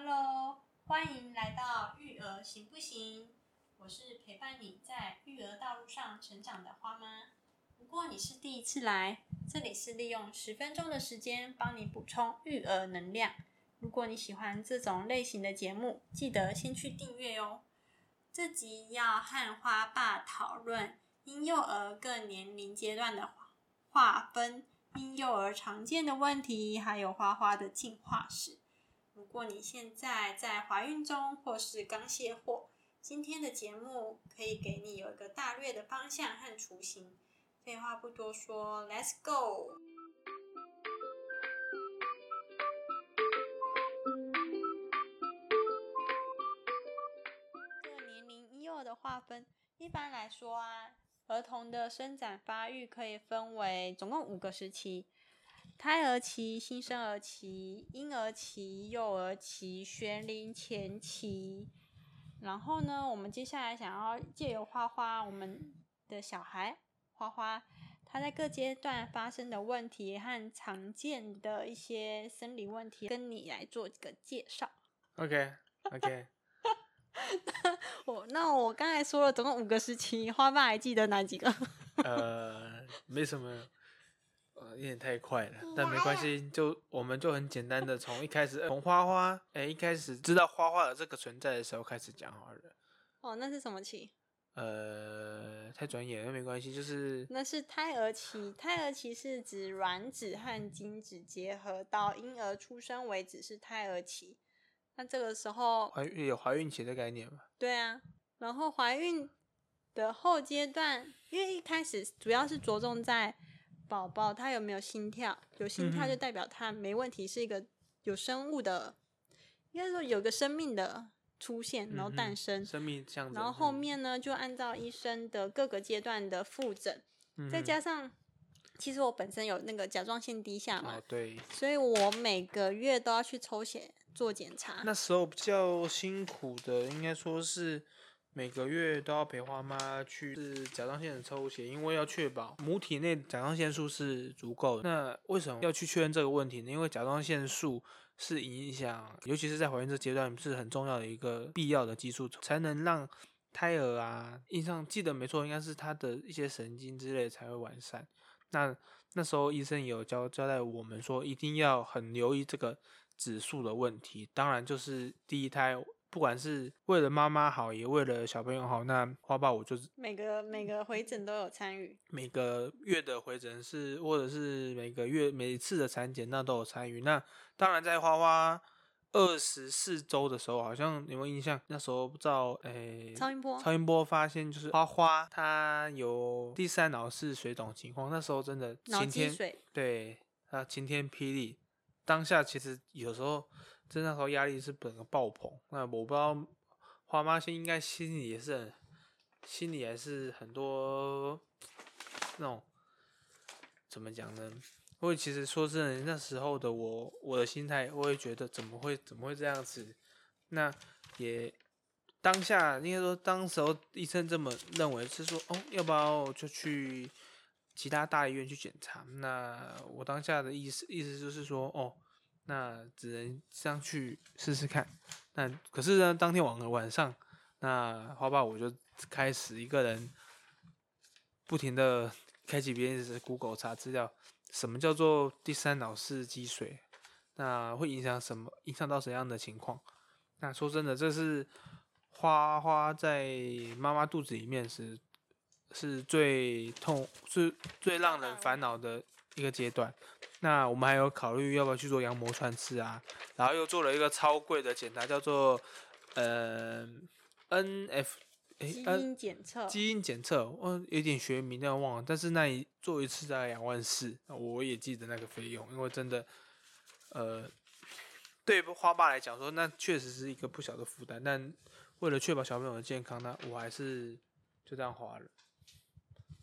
Hello，欢迎来到育儿行不行？我是陪伴你在育儿道路上成长的花妈。如果你是第一次来，这里是利用十分钟的时间帮你补充育儿能量。如果你喜欢这种类型的节目，记得先去订阅哦。这集要和花爸讨论婴幼儿各年龄阶段的划分，婴幼儿常见的问题，还有花花的进化史。如果你现在在怀孕中，或是刚卸货，今天的节目可以给你有一个大略的方向和雏形。废话不多说，Let's go！这年龄婴幼儿的划分，一般来说啊，儿童的生长发育可以分为总共五个时期。胎儿期、新生儿期、婴儿期、幼儿期、学龄前期，然后呢，我们接下来想要借由花花，我们的小孩花花，他在各阶段发生的问题和常见的一些生理问题，跟你来做一个介绍。OK，OK，我那我刚才说了，总共五个时期，花爸还记得哪几个？呃，没什么，呃，有点太快了，但没关系，就我们就很简单的从一开始，从花花，哎、一开始知道花花的这个存在的时候开始讲好了。哦，那是什么期？呃，太专业了，没关系，就是那是胎儿期，胎儿期是指卵子和精子结合到婴儿出生为止是胎儿期。那这个时候，怀孕有怀孕期的概念吗？对啊，然后怀孕的后阶段，因为一开始主要是着重在宝宝他有没有心跳，有心跳就代表他没问题，是一个有生物的，应该说有个生命的出现，然后诞生。生命象征。然后后面呢，就按照医生的各个阶段的复诊，嗯再加上，其实我本身有那个甲状腺低下嘛，哦，对，所以我每个月都要去抽血做检查。那时候比较辛苦的，应该说是每个月都要陪花妈去是甲状腺的抽血，因为要确保母体内甲状腺素是足够的。那为什么要去确认这个问题呢？因为甲状腺素是影响，尤其是在怀孕这阶段是很重要的一个必要的激素，才能让胎儿啊，印象记得没错，应该是他的一些神经之类才会完善。那那时候医生也有交交代我们说，一定要很留意这个指数的问题。当然，就是第一胎，不管是为了妈妈好，也为了小朋友好，那花爸我就是每个每个回诊都有参与，每个月的回诊是，或者是每个月每次的产检，那都有参与。那当然，在花花二十四周的时候，好像有没有印象？那时候不知道，诶、超音波超音波发现就是花花她有第三脑室水肿情况，那时候真的晴天，对啊，晴天霹雳。当下其实有时候，真的时候压力是整个爆棚。那我不知道花妈心应该心里也是很，心里还是很多那种怎么讲呢？因为其实说真的，那时候的我，我的心态，我也觉得怎么会怎么会这样子？那也当下应该说，当时候医生这么认为是说，哦，要不要就去其他大医院去检查？那我当下的意思意思就是说，哦，那只能上去试试看。那可是呢，当天晚晚上，那花爸我就开始一个人不停的开启别人的 Google 查资料，什么叫做第三脑室积水？那会影响什么？影响到怎样的情况？那说真的，这是花花在妈妈肚子里面是是最痛、是最让人烦恼的一个阶段。那我们还有考虑要不要去做羊膜穿刺啊，然后又做了一个超贵的检查，叫做呃 NF 诶基 N 因检测，基因检测，我有点学名，但忘了。但是那一做一次大概两万四，我也记得那个费用，因为真的，呃，对花爸来讲说，那确实是一个不小的负担。但为了确保小朋友的健康，那我还是就这样花了。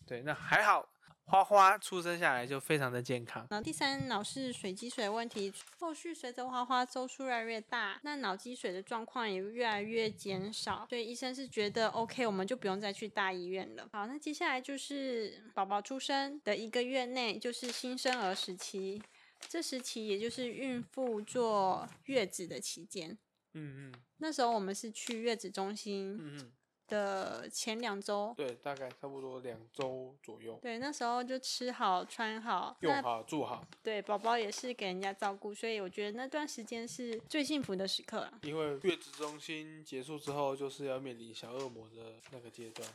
对，那还好，花花出生下来就非常的健康。然后第三，脑是水积水的问题，后续随着花花周数越来越大，那脑积水的状况也越来越减少，所以医生是觉得 OK，我们就不用再去大医院了。好，那接下来就是宝宝出生的一个月内，就是新生儿时期，这时期也就是孕妇坐月子的期间。嗯嗯那时候我们是去月子中心嗯嗯，的前两周，对，大概差不多两周左右，对，那时候就吃好穿好，用好住好，对宝宝也是给人家照顾，所以我觉得那段时间是最幸福的时刻啊。因为月子中心结束之后，就是要面临小恶魔的那个阶段。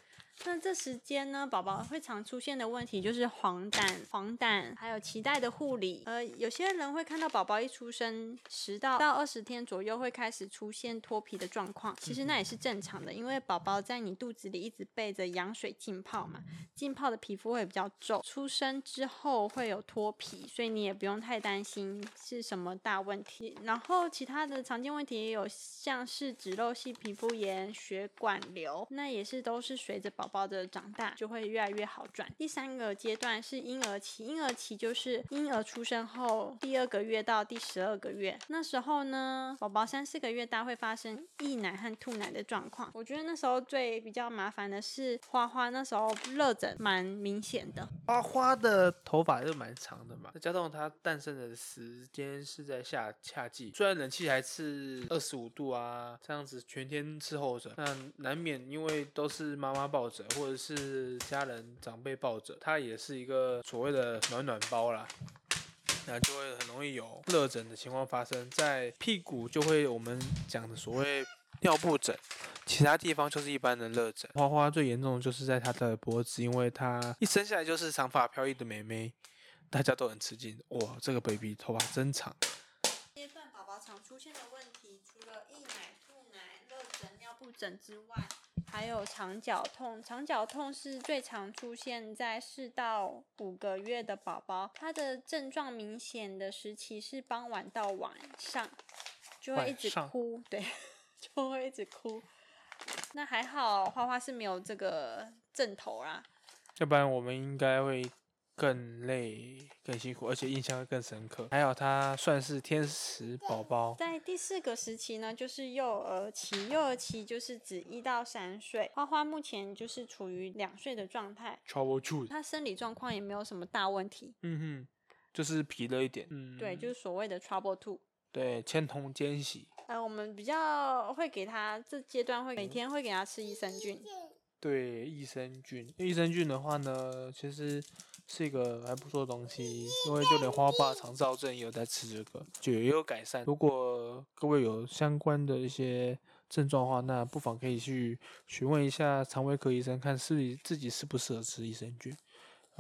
那这时间呢，宝宝会常出现的问题就是黄疸、黄疸，还有脐带的护理。呃，有些人会看到宝宝一出生十到到二十天左右会开始出现脱皮的状况，其实那也是正常的，因为宝宝在你肚子里一直背着羊水浸泡嘛，浸泡的皮肤会比较皱，出生之后会有脱皮，所以你也不用太担心是什么大问题。然后其他的常见问题也有像是脂漏性皮肤炎、血管瘤，那也是都是随着宝宝的长大就会越来越好转。第三个阶段是婴儿期，婴儿期就是婴儿出生后第二个月到第十二个月，那时候呢，宝宝三四个月大会发生溢奶和吐奶的状况。我觉得那时候最比较麻烦的是花花，那时候热疹蛮明显的。花花的头发就蛮长的嘛，再加上它诞生的时间是在夏夏季，虽然冷气还是二十五度啊，这样子全天伺候着，那难免因为都是妈妈抱着或者是家人长辈抱着，它也是一个所谓的暖暖包啦。那就会很容易有热疹的情况发生，在屁股就会我们讲的所谓尿布疹，其他地方就是一般的热疹。花花最严重的就是在她的脖子，因为她一生下来就是长发飘逸的妹妹，大家都很吃惊。哇，这个 baby 头发真长。阶段宝宝常出现的问题，除了溢奶、吐奶、热疹、尿布疹之外，还有肠绞痛。肠绞痛是最常出现在四到五个月的宝宝，它的症状明显的时期是傍晚到晚上，就会一直哭，对，就会一直哭。那还好，花花是没有这个症头啦。要不然我们应该会更累、更辛苦，而且印象会更深刻。还有他算是天使宝宝，在第四个时期呢，就是幼儿期。幼儿期就是指一到三岁。花花目前就是处于两岁的状态，trouble two，他生理状况也没有什么大问题。嗯哼，就是皮了一点，嗯，对，就是所谓的 trouble two。对，千同间喜，呃，我们比较会给他这阶段会每天会给他吃益生菌。对，益生菌，益生菌的话呢，其实是一个还不错的东西，因为就连花爸肠燥症也有在吃这个，就也有改善。如果各位有相关的一些症状的话，那不妨可以去询问一下肠胃科医生，看是自己适不适合吃益生菌。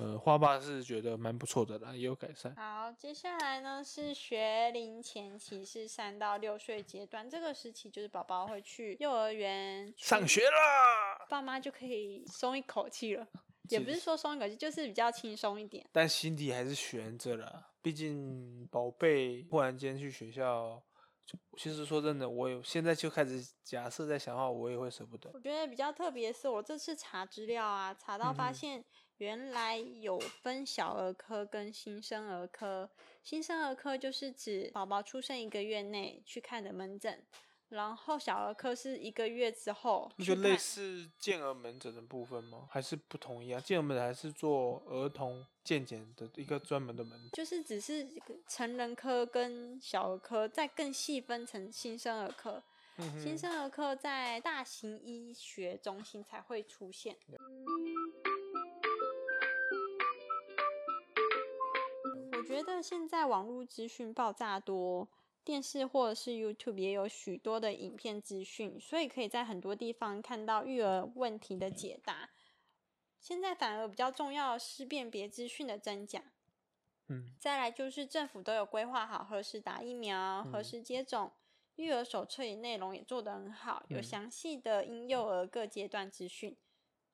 呃，花爸是觉得蛮不错的啦，也有改善。好，接下来呢是学龄前期，是三到六岁阶段。这个时期就是宝宝会去幼儿园上学啦，爸妈就可以松一口气了。也不是说松一口气，就是比较轻松一点。但心底还是悬着了。毕竟宝贝忽然间去学校，就其实说真的，我有现在就开始假设在想的话，我也会舍不得。我觉得比较特别的是，我这次查资料啊，查到发现原来有分小儿科跟新生儿科。新生儿科就是指宝宝出生一个月内去看的门诊，然后小儿科是一个月之后那就类似健儿门诊的部分吗？还是不同一样？健儿门诊还是做儿童健检的一个专门的门诊。就是只是成人科跟小儿科再更细分成新生儿科。嗯，新生儿科在大型医学中心才会出现。我觉得现在网络资讯爆炸多，电视或者是 YouTube 也有许多的影片资讯，所以可以在很多地方看到育儿问题的解答。现在反而比较重要的是辨别资讯的真假。嗯，再来就是政府都有规划好何时打疫苗、何嗯时接种，育儿手册里内容也做得很好，有嗯详细的婴幼儿各阶段资讯，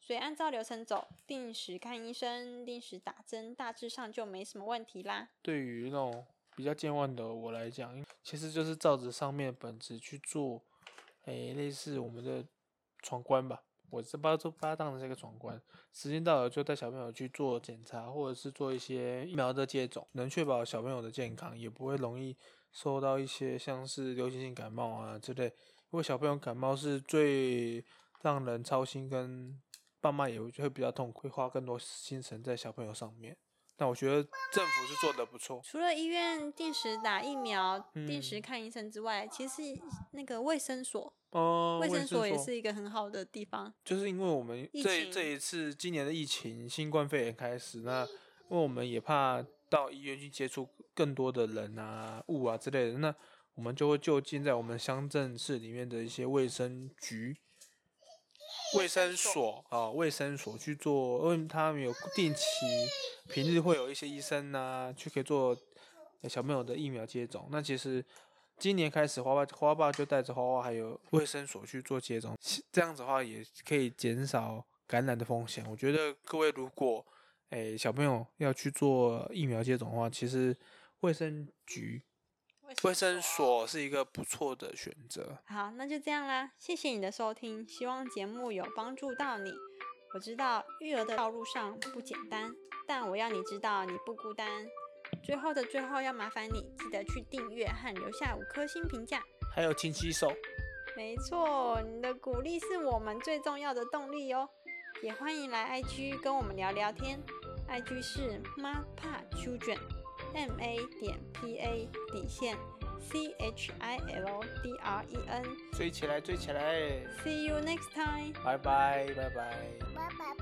所以按照流程走，定时看医生，定时打针，大致上就没什么问题啦。对于那种比较健忘的我来讲，其实就是照着上面本子去做，诶、类似我们的闯关吧。我这把都把它当成是一个闯关，时间到了就带小朋友去做检查，或者是做一些疫苗的接种，能确保小朋友的健康，也不会容易受到一些像是流行性感冒啊之类。因为小朋友感冒是最让人操心，跟爸妈也会会比较痛苦，会花更多心神在小朋友上面。那我觉得政府是做的不错。除了医院定时打疫苗、定嗯时看医生之外，其实那个卫生所，哦，卫生生所也是一个很好的地方。就是因为我们这这一次今年的疫情，新冠肺炎开始，那因为我们也怕到医院去接触更多的人啊、物啊之类的，那我们就会就近在我们乡镇市里面的一些卫生局、卫生所啊、卫生所去做，因为他们有定期平日会有一些医生啊，去可以做小朋友的疫苗接种。那其实今年开始，花爸花爸就带着花花还有卫生所去做接种，这样子的话也可以减少感染的风险。我觉得各位如果诶、小朋友要去做疫苗接种的话，其实卫生局、卫生所是一个不错的选择。好，那就这样啦，谢谢你的收听，希望节目有帮助到你。我知道育儿的道路上不简单，但我要你知道你不孤单。最后的最后，要麻烦你记得去订阅和留下五颗星评价。还有勤洗手，没错，你的鼓励是我们最重要的动力哦。也欢迎来 IG 跟我们聊聊天，IG 是 MAPA Children，M A 点 P A 底线 C H I L D R E N。追起来，追起来！See you next time. 拜拜，拜拜。拜拜。